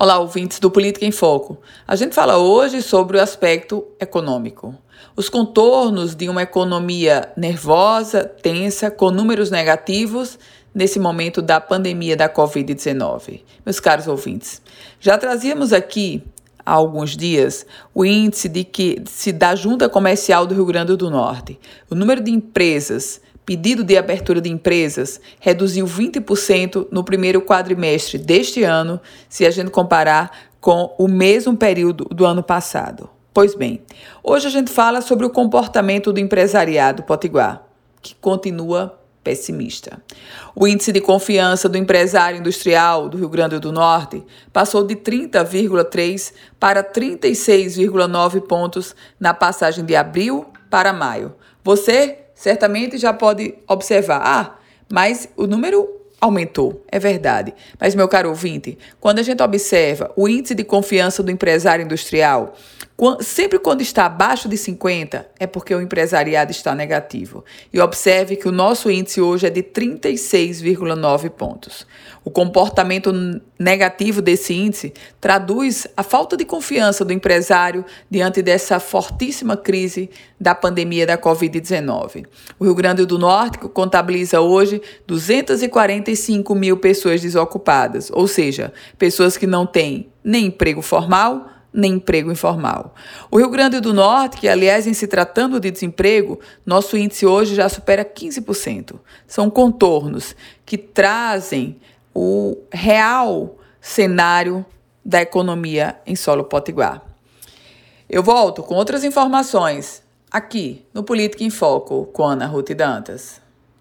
Olá, ouvintes do Política em Foco. A gente fala hoje sobre o aspecto econômico. Os contornos de uma economia nervosa, tensa, com números negativos nesse momento da pandemia da Covid-19. Meus caros ouvintes, já trazíamos aqui há alguns dias o índice de que se da Junta Comercial do Rio Grande do Norte, o número de empresas pedido de abertura de empresas reduziu 20% no primeiro quadrimestre deste ano, se a gente comparar com o mesmo período do ano passado. Pois bem, hoje a gente fala sobre o comportamento do empresariado potiguar, que continua pessimista. O índice de confiança do empresário industrial do Rio Grande do Norte passou de 30,3 para 36,9 pontos na passagem de abril para maio. Você certamente já pode observar, ah, mas o número aumentou, é verdade. Mas, meu caro ouvinte, quando a gente observa o índice de confiança do empresário industrial, sempre quando está abaixo de 50, é porque o empresariado está negativo. E observe que o nosso índice hoje é de 36,9 pontos. O comportamento negativo desse índice traduz a falta de confiança do empresário diante dessa fortíssima crise da pandemia da Covid-19. O Rio Grande do Norte contabiliza hoje 245 mil pessoas desocupadas, ou seja, pessoas que não têm nem emprego formal nem emprego informal. O Rio Grande do Norte, que aliás, em se tratando de desemprego, nosso índice hoje já supera 15%. São contornos que trazem o real cenário da economia em solo potiguar. Eu volto com outras informações aqui no Política em Foco com Ana Ruth Dantas.